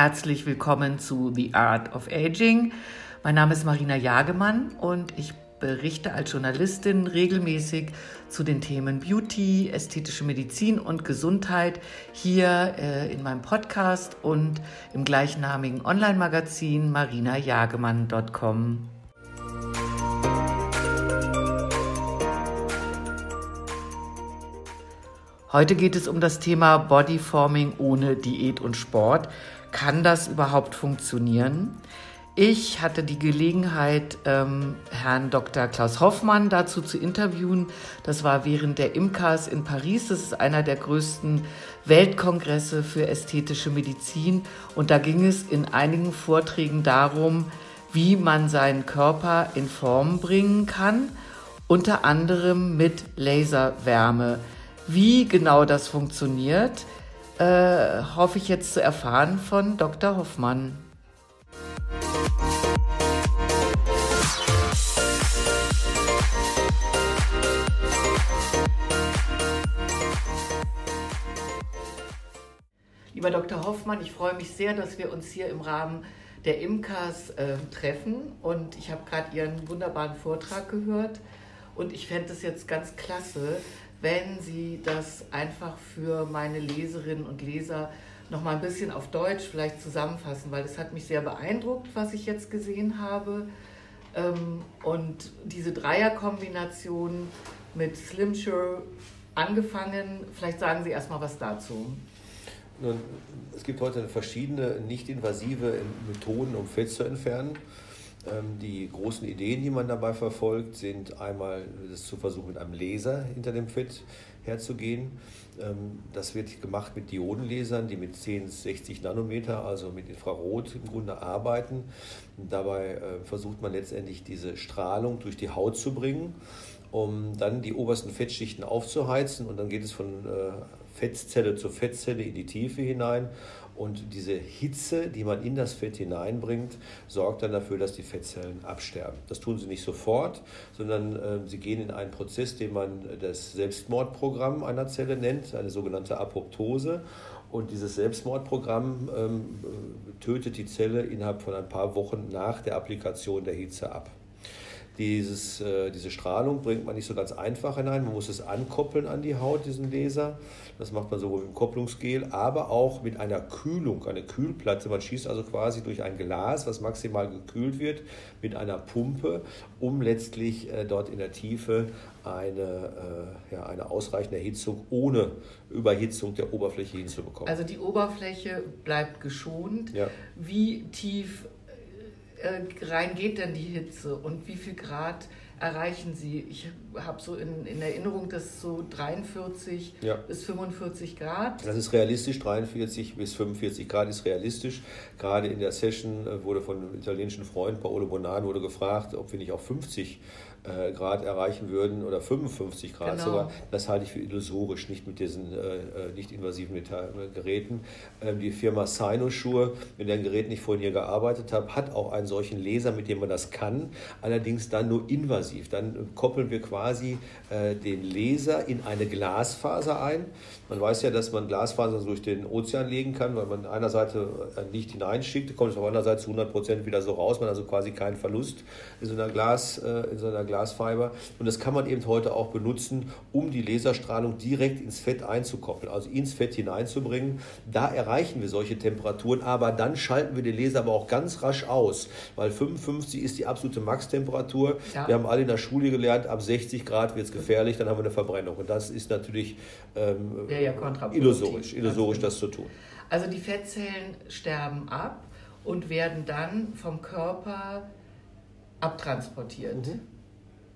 Herzlich willkommen zu The Art of Aging. Mein Name ist Marina Jagemann und ich berichte als Journalistin regelmäßig zu den Themen Beauty, ästhetische Medizin und Gesundheit hier äh, in meinem Podcast und im gleichnamigen Online-Magazin marinajagemann.com. Heute geht es um das Thema Bodyforming ohne Diät und Sport. Kann das überhaupt funktionieren? Ich hatte die Gelegenheit, ähm, Herrn Dr. Klaus Hoffmann dazu zu interviewen. Das war während der IMCAS in Paris. Das ist einer der größten Weltkongresse für ästhetische Medizin. Und da ging es in einigen Vorträgen darum, wie man seinen Körper in Form bringen kann, unter anderem mit Laserwärme. Wie genau das funktioniert, äh, hoffe ich jetzt zu erfahren von Dr. Hoffmann. Lieber Dr. Hoffmann, ich freue mich sehr, dass wir uns hier im Rahmen der IMCAS äh, treffen und ich habe gerade Ihren wunderbaren Vortrag gehört und ich fände es jetzt ganz klasse, wenn Sie das einfach für meine Leserinnen und Leser noch mal ein bisschen auf Deutsch vielleicht zusammenfassen, weil das hat mich sehr beeindruckt, was ich jetzt gesehen habe. Ähm, und diese Dreierkombination mit Slim Sure angefangen, vielleicht sagen Sie erstmal was dazu. Nun, es gibt heute verschiedene nicht-invasive Methoden, um Fett zu entfernen. Ähm, die großen Ideen, die man dabei verfolgt, sind einmal das zu versuchen, mit einem Laser hinter dem Fett herzugehen. Ähm, das wird gemacht mit Diodenlasern, die mit 10, 60 Nanometer, also mit Infrarot im Grunde arbeiten. Dabei äh, versucht man letztendlich diese Strahlung durch die Haut zu bringen, um dann die obersten Fettschichten aufzuheizen. Und dann geht es von äh, Fettzelle zu Fettzelle in die Tiefe hinein und diese Hitze, die man in das Fett hineinbringt, sorgt dann dafür, dass die Fettzellen absterben. Das tun sie nicht sofort, sondern äh, sie gehen in einen Prozess, den man das Selbstmordprogramm einer Zelle nennt, eine sogenannte Apoptose. Und dieses Selbstmordprogramm ähm, tötet die Zelle innerhalb von ein paar Wochen nach der Applikation der Hitze ab. Dieses, äh, diese Strahlung bringt man nicht so ganz einfach hinein. Man muss es ankoppeln an die Haut, diesen Laser. Das macht man sowohl mit dem Kopplungsgel, aber auch mit einer Kühlung, eine Kühlplatte. Man schießt also quasi durch ein Glas, was maximal gekühlt wird, mit einer Pumpe, um letztlich äh, dort in der Tiefe eine, äh, ja, eine ausreichende Erhitzung ohne Überhitzung der Oberfläche hinzubekommen. Also die Oberfläche bleibt geschont. Ja. Wie tief äh, rein geht denn die Hitze und wie viel Grad erreichen Sie? Ich habe so in, in Erinnerung, dass so 43 ja. bis 45 Grad. Das ist realistisch, 43 bis 45 Grad ist realistisch. Gerade in der Session äh, wurde von einem italienischen Freund, Paolo Bonan, wurde gefragt, ob wir nicht auch 50 äh, Grad erreichen würden oder 55 Grad genau. sogar. Das halte ich für illusorisch, nicht mit diesen äh, äh nicht invasiven Geräten. Ähm, die Firma Sinosure, mit deren Gerät ich vorhin hier gearbeitet habe, hat auch einen solchen Laser, mit dem man das kann, allerdings dann nur invasiv. Dann koppeln wir quasi äh, den Laser in eine Glasfaser ein. Man weiß ja, dass man Glasfaser durch den Ozean legen kann, weil man einer Seite Licht hineinschickt, kommt es auf einer Seite zu 100 Prozent wieder so raus, man hat also quasi keinen Verlust in so einer, Glas, in so einer Glasfiber. Und das kann man eben heute auch benutzen, um die Laserstrahlung direkt ins Fett einzukoppeln, also ins Fett hineinzubringen. Da erreichen wir solche Temperaturen, aber dann schalten wir den Laser aber auch ganz rasch aus, weil 55 ist die absolute Maxtemperatur. Ja. Wir haben alle in der Schule gelernt, ab 60 Grad wird es gefährlich, dann haben wir eine Verbrennung. Und das ist natürlich ähm, ja, ja, illusorisch, illusorisch das zu tun. Also die Fettzellen sterben ab und werden dann vom Körper abtransportiert. Mhm.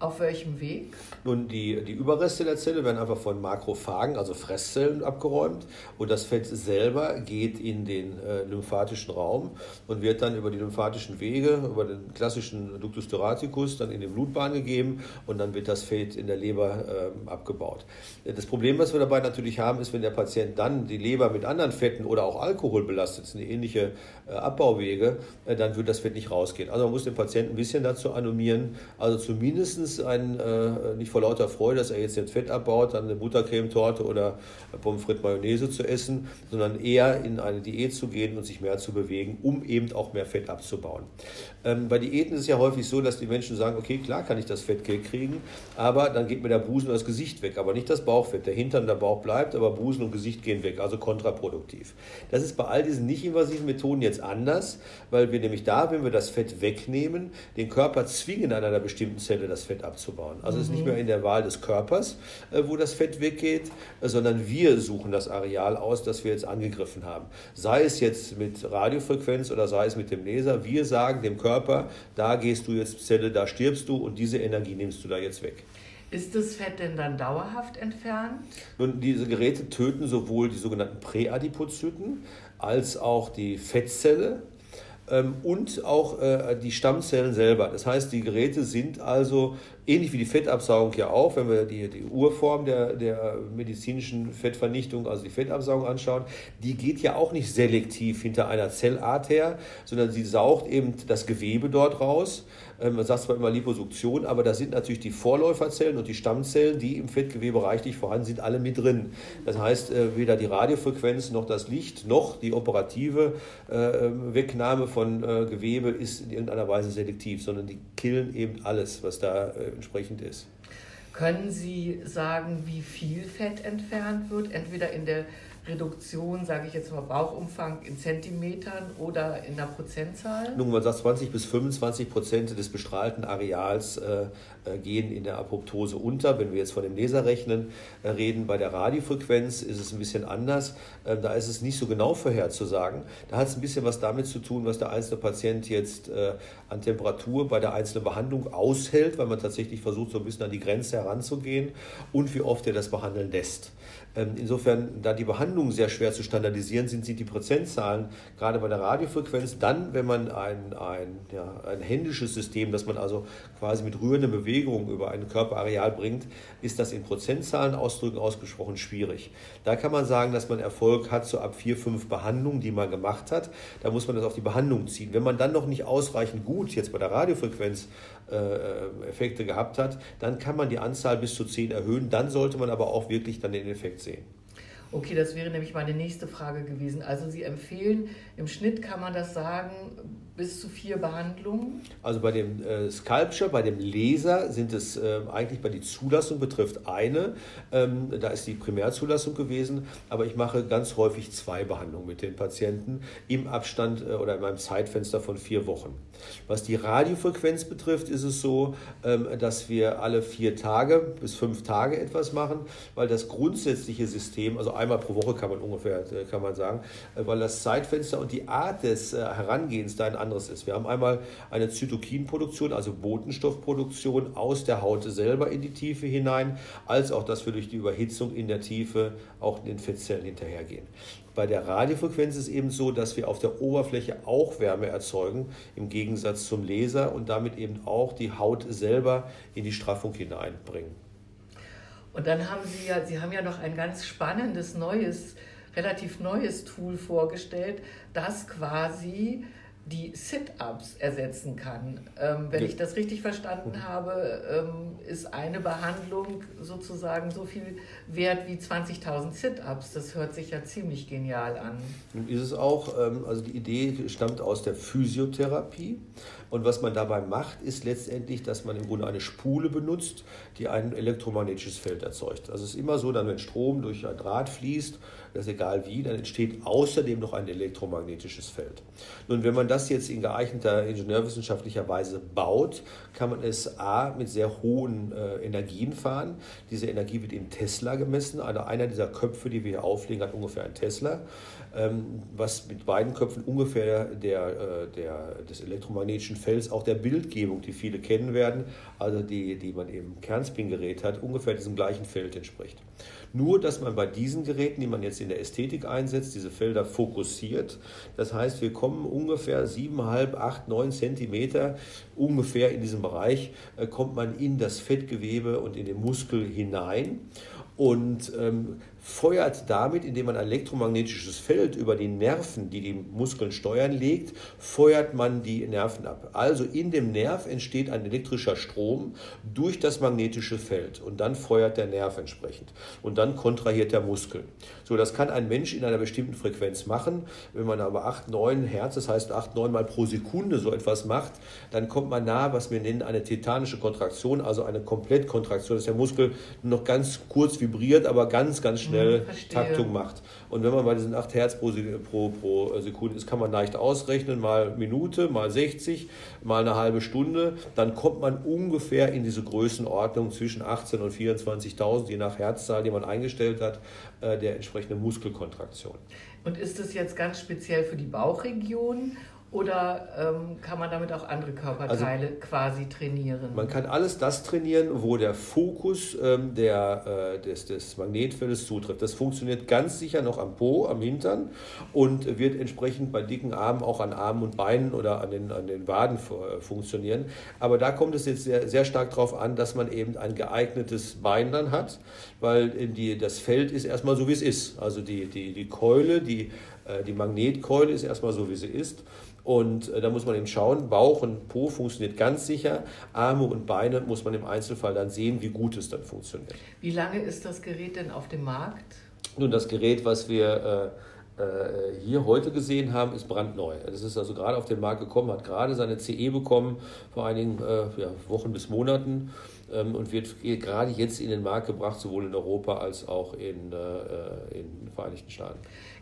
Auf welchem Weg? Nun, die, die Überreste der Zelle werden einfach von Makrophagen, also Fresszellen, abgeräumt und das Fett selber geht in den äh, lymphatischen Raum und wird dann über die lymphatischen Wege, über den klassischen Ductus thoraticus, dann in die Blutbahn gegeben und dann wird das Fett in der Leber äh, abgebaut. Das Problem, was wir dabei natürlich haben, ist, wenn der Patient dann die Leber mit anderen Fetten oder auch Alkohol belastet, das sind ähnliche äh, Abbauwege, äh, dann wird das Fett nicht rausgehen. Also man muss den Patienten ein bisschen dazu animieren, also zumindest meistens ein, äh, nicht vor lauter Freude, dass er jetzt jetzt Fett abbaut, dann eine Buttercremetorte oder Pommes frites Mayonnaise zu essen, sondern eher in eine Diät zu gehen und sich mehr zu bewegen, um eben auch mehr Fett abzubauen. Ähm, bei Diäten ist es ja häufig so, dass die Menschen sagen, okay, klar kann ich das Fett kriegen, aber dann geht mir der Busen und das Gesicht weg, aber nicht das Bauchfett. Der Hintern der Bauch bleibt, aber Busen und Gesicht gehen weg, also kontraproduktiv. Das ist bei all diesen nicht-invasiven Methoden jetzt anders, weil wir nämlich da, wenn wir das Fett wegnehmen, den Körper zwingen, an einer bestimmten Zelle das Fett abzubauen. Also mhm. es ist nicht mhm. mehr in der Wahl des Körpers, äh, wo das Fett weggeht, äh, sondern wir suchen das Areal aus, das wir jetzt angegriffen haben. Sei es jetzt mit Radiofrequenz oder sei es mit dem Laser, wir sagen dem Körper, Körper, da gehst du jetzt Zelle, da stirbst du und diese Energie nimmst du da jetzt weg. Ist das Fett denn dann dauerhaft entfernt? Nun, diese Geräte töten sowohl die sogenannten Präadipozyten als auch die Fettzelle ähm, und auch äh, die Stammzellen selber. Das heißt, die Geräte sind also ähnlich wie die Fettabsaugung ja auch, wenn wir die, die Urform der, der medizinischen Fettvernichtung, also die Fettabsaugung anschauen, die geht ja auch nicht selektiv hinter einer Zellart her, sondern sie saugt eben das Gewebe dort raus. Ähm, man sagt zwar immer Liposuktion, aber da sind natürlich die Vorläuferzellen und die Stammzellen, die im Fettgewebe reichlich vorhanden sind, alle mit drin. Das heißt, äh, weder die Radiofrequenz noch das Licht noch die operative äh, Wegnahme von äh, Gewebe ist in irgendeiner Weise selektiv, sondern die killen eben alles, was da entsprechend ist. Können Sie sagen, wie viel Fett entfernt wird? Entweder in der Reduktion, sage ich jetzt mal Bauchumfang in Zentimetern oder in der Prozentzahl? Nun, man sagt 20 bis 25 Prozent des bestrahlten Areals äh, gehen in der Apoptose unter. Wenn wir jetzt von dem Laser rechnen, äh, reden, bei der Radiofrequenz ist es ein bisschen anders. Äh, da ist es nicht so genau vorherzusagen. Da hat es ein bisschen was damit zu tun, was der einzelne Patient jetzt äh, an Temperatur bei der einzelnen Behandlung aushält, weil man tatsächlich versucht, so ein bisschen an die Grenze heranzugehen und wie oft er das behandeln lässt. Ähm, insofern, da die Behandlungen sehr schwer zu standardisieren sind, sind die Prozentzahlen gerade bei der Radiofrequenz dann, wenn man ein, ein, ja, ein händisches System, das man also quasi mit rührenden Bewegungen über ein Körperareal bringt, ist das in Prozentzahlen ausdrücken ausgesprochen schwierig. Da kann man sagen, dass man Erfolg hat, so ab vier, fünf Behandlungen, die man gemacht hat. Da muss man das auf die Behandlung ziehen. Wenn man dann noch nicht ausreichend gut jetzt bei der Radiofrequenz äh, Effekte gehabt hat, dann kann man die Anzahl bis zu 10 erhöhen. Dann sollte man aber auch wirklich dann den Effekt sehen. Okay, das wäre nämlich meine nächste Frage gewesen. Also Sie empfehlen, im Schnitt kann man das sagen, bis zu vier Behandlungen? Also bei dem äh, Sculpture, bei dem Laser sind es äh, eigentlich bei die Zulassung betrifft eine. Ähm, da ist die Primärzulassung gewesen, aber ich mache ganz häufig zwei Behandlungen mit den Patienten im Abstand äh, oder in meinem Zeitfenster von vier Wochen. Was die Radiofrequenz betrifft, ist es so, ähm, dass wir alle vier Tage bis fünf Tage etwas machen, weil das grundsätzliche System, also einmal pro Woche kann man ungefähr, äh, kann man sagen, äh, weil das Zeitfenster und die Art des äh, Herangehens da ein anderes ist. Wir haben einmal eine Zytokinproduktion, also Botenstoffproduktion aus der Haut selber in die Tiefe hinein, als auch, dass wir durch die Überhitzung in der Tiefe auch den Fettzellen hinterhergehen. Bei der Radiofrequenz ist es eben so, dass wir auf der Oberfläche auch Wärme erzeugen, im Gegensatz zum Laser und damit eben auch die Haut selber in die Straffung hineinbringen. Und dann haben Sie ja, Sie haben ja noch ein ganz spannendes neues, relativ neues Tool vorgestellt, das quasi die Sit-ups ersetzen kann. Ähm, wenn ja. ich das richtig verstanden mhm. habe, ähm, ist eine Behandlung sozusagen so viel wert wie 20.000 Sit-ups. Das hört sich ja ziemlich genial an. Ist es auch, ähm, also die Idee stammt aus der Physiotherapie. Und was man dabei macht, ist letztendlich, dass man im Grunde eine Spule benutzt, die ein elektromagnetisches Feld erzeugt. Also es ist immer so, dann wenn Strom durch ein Draht fließt, das ist egal wie, dann entsteht außerdem noch ein elektromagnetisches Feld. Nun, wenn man das jetzt in geeigneter ingenieurwissenschaftlicher Weise baut, kann man es A mit sehr hohen äh, Energien fahren. Diese Energie wird in Tesla gemessen. Also einer dieser Köpfe, die wir hier auflegen, hat ungefähr ein Tesla, was mit beiden Köpfen ungefähr der, äh, der, des elektromagnetischen Felds, auch der Bildgebung, die viele kennen werden, also die, die man im Kernspin-Gerät hat, ungefähr diesem gleichen Feld entspricht. Nur, dass man bei diesen Geräten, die man jetzt in der Ästhetik einsetzt, diese Felder fokussiert. Das heißt, wir kommen ungefähr 7,5, 8, 9 Zentimeter ungefähr in diesem Bereich, äh, kommt man in das Fettgewebe und in den Muskel hinein und ähm, feuert damit, indem man ein elektromagnetisches Feld über die Nerven, die die Muskeln steuern, legt, feuert man die Nerven ab. Also in dem Nerv entsteht ein elektrischer Strom durch das magnetische Feld und dann feuert der Nerv entsprechend und dann kontrahiert der Muskel. So, das kann ein Mensch in einer bestimmten Frequenz machen. Wenn man aber 8, 9 Hertz, das heißt 8, 9 Mal pro Sekunde so etwas macht, dann kommt man nahe, was wir nennen eine tetanische Kontraktion, also eine Komplettkontraktion, dass der Muskel noch ganz kurz vibriert, aber ganz, ganz schnell hm, Taktung macht. Und wenn man bei diesen 8 Hertz pro, pro, pro Sekunde ist, kann man leicht ausrechnen, mal Minute, mal 60, mal eine halbe Stunde. Dann kommt man ungefähr in diese Größenordnung zwischen 18.000 und 24.000, je nach Herzzahl, die man eingestellt hat, äh, der entsprechenden Muskelkontraktion. Und ist das jetzt ganz speziell für die Bauchregion oder ähm, kann man damit auch andere Körperteile also, quasi trainieren? Man kann alles das trainieren, wo der Fokus ähm, der, äh, des, des Magnetfeldes zutrifft. Das funktioniert ganz sicher noch am Po, am Hintern und wird entsprechend bei dicken Armen auch an Armen und Beinen oder an den, an den Waden äh, funktionieren. Aber da kommt es jetzt sehr, sehr stark darauf an, dass man eben ein geeignetes Bein dann hat, weil die, das Feld ist erstmal so, wie es ist. Also die, die, die Keule, die, äh, die Magnetkeule ist erstmal so, wie sie ist. Und äh, da muss man eben schauen, Bauch und Po funktioniert ganz sicher, Arme und Beine muss man im Einzelfall dann sehen, wie gut es dann funktioniert. Wie lange ist das Gerät denn auf dem Markt? Nun, das Gerät, was wir äh, äh hier heute gesehen haben, ist brandneu. Das ist also gerade auf den Markt gekommen, hat gerade seine CE bekommen vor einigen äh, ja, Wochen bis Monaten ähm, und wird gerade jetzt in den Markt gebracht, sowohl in Europa als auch in, äh, in den Vereinigten Staaten.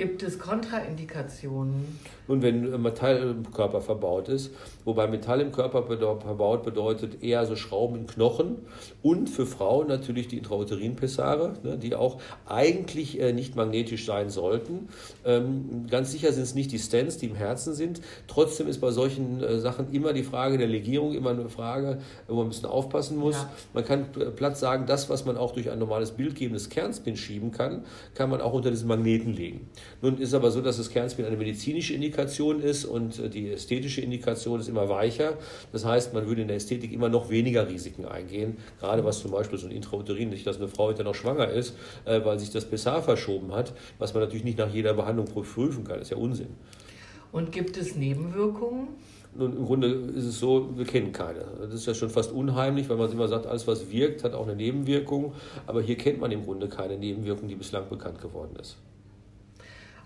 Gibt es Kontraindikationen? Nun, wenn Metall im Körper verbaut ist, wobei Metall im Körper verbaut bedeutet eher so Schrauben in Knochen und für Frauen natürlich die Intrauterin-Pessare, ne, die auch eigentlich äh, nicht magnetisch sein sollten. Ähm, ganz sicher sind es nicht die Stents, die im Herzen sind. Trotzdem ist bei solchen äh, Sachen immer die Frage der Legierung immer eine Frage, wo man ein bisschen aufpassen muss. Ja. Man kann platt sagen, das, was man auch durch ein normales bildgebendes Kernspin schieben kann, kann man auch unter diesen Magneten legen. Nun ist aber so, dass das Kernspin eine medizinische Indikation ist und äh, die ästhetische Indikation ist immer weicher. Das heißt, man würde in der Ästhetik immer noch weniger Risiken eingehen, gerade was zum Beispiel so ein Intrauterin, nicht, dass eine Frau hinterher noch schwanger ist, äh, weil sich das Pessar verschoben hat, was man natürlich nicht nach jeder Behandlung prüfen kann. Das ist ja Unsinn. Und gibt es Nebenwirkungen? Nun, im Grunde ist es so, wir kennen keine. Das ist ja schon fast unheimlich, weil man immer sagt, alles, was wirkt, hat auch eine Nebenwirkung. Aber hier kennt man im Grunde keine Nebenwirkung, die bislang bekannt geworden ist.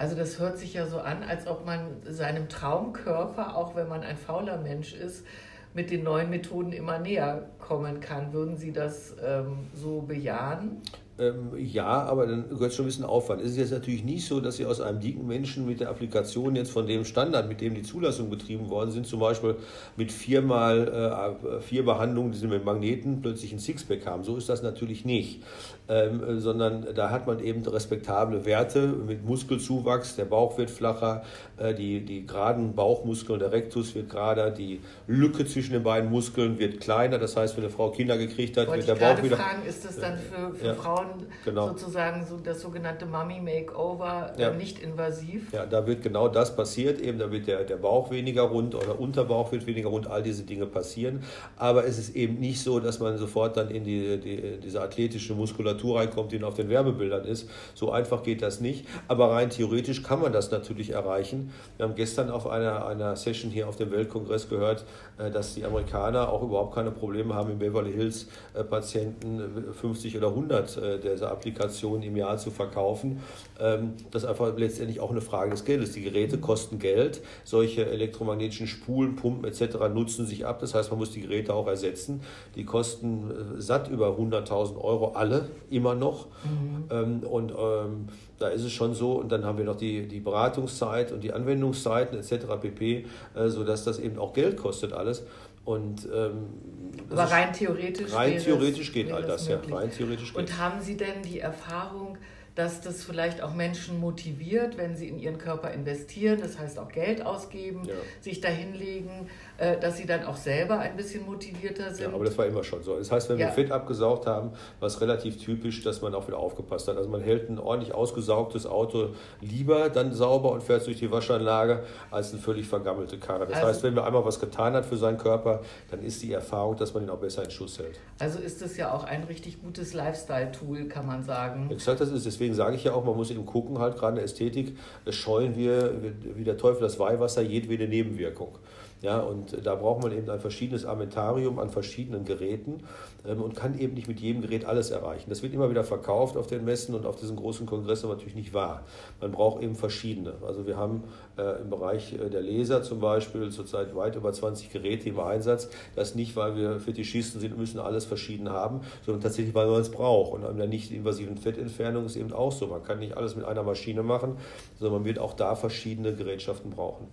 Also das hört sich ja so an, als ob man seinem Traumkörper, auch wenn man ein fauler Mensch ist, mit den neuen Methoden immer näher kommen kann. Würden Sie das ähm, so bejahen? Ähm, ja, aber dann gehört schon ein bisschen Aufwand. Es ist jetzt natürlich nicht so, dass Sie aus einem dicken Menschen mit der Applikation jetzt von dem Standard, mit dem die Zulassungen betrieben worden sind, zum Beispiel mit viermal äh, vier Behandlungen, die Sie mit Magneten plötzlich ein Sixpack haben. So ist das natürlich nicht ähm, sondern da hat man eben respektable Werte mit Muskelzuwachs, der Bauch wird flacher, äh, die, die geraden Bauchmuskeln, der Rectus wird gerader, die Lücke zwischen den beiden Muskeln wird kleiner, das heißt, wenn eine Frau Kinder gekriegt hat, Wollte wird der Bauch wieder... fragen, ist das dann für, für ja, Frauen genau. sozusagen so das sogenannte Mummy Makeover äh, ja. nicht invasiv? Ja, da wird genau das passiert, eben da wird der, der Bauch weniger rund oder Unterbauch wird weniger rund, all diese Dinge passieren, aber es ist eben nicht so, dass man sofort dann in die, die diese athletische Muskulatur reinkommt, die auf den Werbebildern ist. So einfach geht das nicht. Aber rein theoretisch kann man das natürlich erreichen. Wir haben gestern auf einer, einer Session hier auf dem Weltkongress gehört, äh, dass die Amerikaner auch überhaupt keine Probleme haben, in Beverly Hills äh, Patienten 50 oder 100 äh, dieser Applikationen im Jahr zu verkaufen. Ähm, das ist einfach letztendlich auch eine Frage des Geldes. Die Geräte kosten Geld. Solche elektromagnetischen Spulen, Pumpen etc. nutzen sich ab. Das heißt, man muss die Geräte auch ersetzen. Die kosten satt über 100.000 Euro alle immer noch. Mhm. Ähm, und ähm, da ist es schon so, und dann haben wir noch die, die Beratungszeit und die Anwendungszeiten etc. pp., äh, sodass das eben auch Geld kostet alles. Und, ähm, Aber rein theoretisch, rein theoretisch geht all das, ja. Rein theoretisch und haben Sie denn die Erfahrung, dass das vielleicht auch Menschen motiviert, wenn sie in ihren Körper investieren, das heißt auch Geld ausgeben, ja. sich dahinlegen, äh, dass sie dann auch selber ein bisschen motivierter sind. Ja, aber das war immer schon so. Das heißt, wenn ja. wir Fett abgesaugt haben, war es relativ typisch, dass man auch wieder aufgepasst hat. Also man hält ein ordentlich ausgesaugtes Auto lieber dann sauber und fährt durch die Waschanlage als eine völlig vergammelte Karre. Das also, heißt, wenn man einmal was getan hat für seinen Körper, dann ist die Erfahrung, dass man ihn auch besser in Schuss hält. Also ist das ja auch ein richtig gutes Lifestyle-Tool, kann man sagen. Exakt, das ist deswegen deswegen sage ich ja auch, man muss eben gucken, halt gerade in der Ästhetik, scheuen wir wie der Teufel das Weihwasser jedwede Nebenwirkung. Ja, und da braucht man eben ein verschiedenes Armentarium an verschiedenen Geräten ähm, und kann eben nicht mit jedem Gerät alles erreichen. Das wird immer wieder verkauft auf den Messen und auf diesen großen Kongressen, aber natürlich nicht wahr. Man braucht eben verschiedene. Also wir haben äh, im Bereich äh, der Laser zum Beispiel zurzeit weit über 20 Geräte im Einsatz. Das nicht, weil wir Fetischisten sind und müssen alles verschieden haben, sondern tatsächlich, weil man es braucht. Und an der nicht invasiven Fettentfernung ist eben auch so. Man kann nicht alles mit einer Maschine machen, sondern man wird auch da verschiedene Gerätschaften brauchen.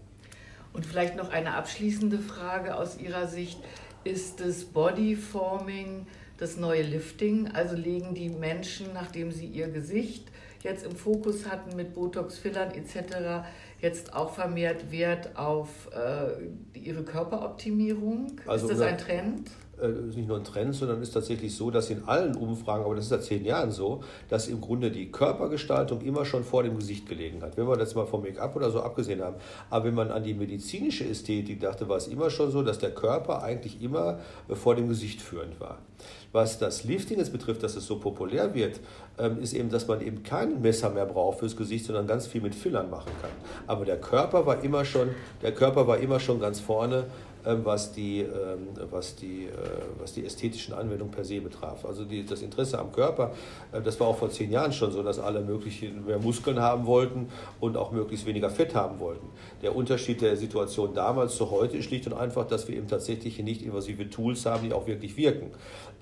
Und vielleicht noch eine abschließende Frage aus Ihrer Sicht. Ist das Bodyforming das neue Lifting? Also legen die Menschen, nachdem sie ihr Gesicht jetzt im Fokus hatten mit Botox, Fillern etc., jetzt auch vermehrt Wert auf äh, ihre Körperoptimierung? Also ist das ein Trend? Äh, ist nicht nur ein Trend, sondern ist tatsächlich so, dass in allen Umfragen, aber das ist seit zehn Jahren so, dass im Grunde die Körpergestaltung immer schon vor dem Gesicht gelegen hat. Wenn wir das mal vom Make-up oder so abgesehen haben. Aber wenn man an die medizinische Ästhetik dachte, war es immer schon so, dass der Körper eigentlich immer äh, vor dem Gesicht führend war. Was das Lifting jetzt betrifft, dass es so populär wird, ähm, ist eben, dass man eben kein Messer mehr braucht fürs Gesicht, sondern ganz viel mit Fillern machen kann. Aber der Körper war immer schon, der Körper war immer schon ganz vorne was die, ähm, was, die, äh, was die ästhetischen Anwendungen per se betraf. Also die, das Interesse am Körper, äh, das war auch vor zehn Jahren schon so, dass alle möglichen mehr Muskeln haben wollten und auch möglichst weniger Fett haben wollten. Der Unterschied der Situation damals zu heute ist schlicht und einfach, dass wir eben tatsächlich nicht invasive Tools haben, die auch wirklich wirken.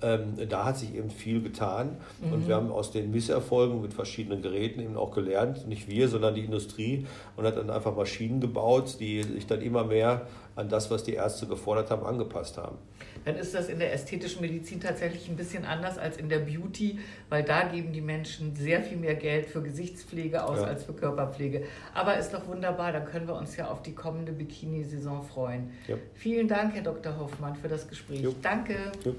Ähm, da hat sich eben viel getan mhm. und wir haben aus den Misserfolgen mit verschiedenen Geräten eben auch gelernt, nicht wir, sondern die Industrie und hat dann einfach Maschinen gebaut, die sich dann immer mehr an das, was die Ärzte gefordert haben, angepasst haben. Dann ist das in der ästhetischen Medizin tatsächlich ein bisschen anders als in der Beauty, weil da geben die Menschen sehr viel mehr Geld für Gesichtspflege aus ja. als für Körperpflege. Aber ist doch wunderbar, dann können wir uns ja auf die kommende Bikini-Saison freuen. Ja. Vielen Dank, Herr Dr. Hoffmann, für das Gespräch. Jo. Danke. Jo.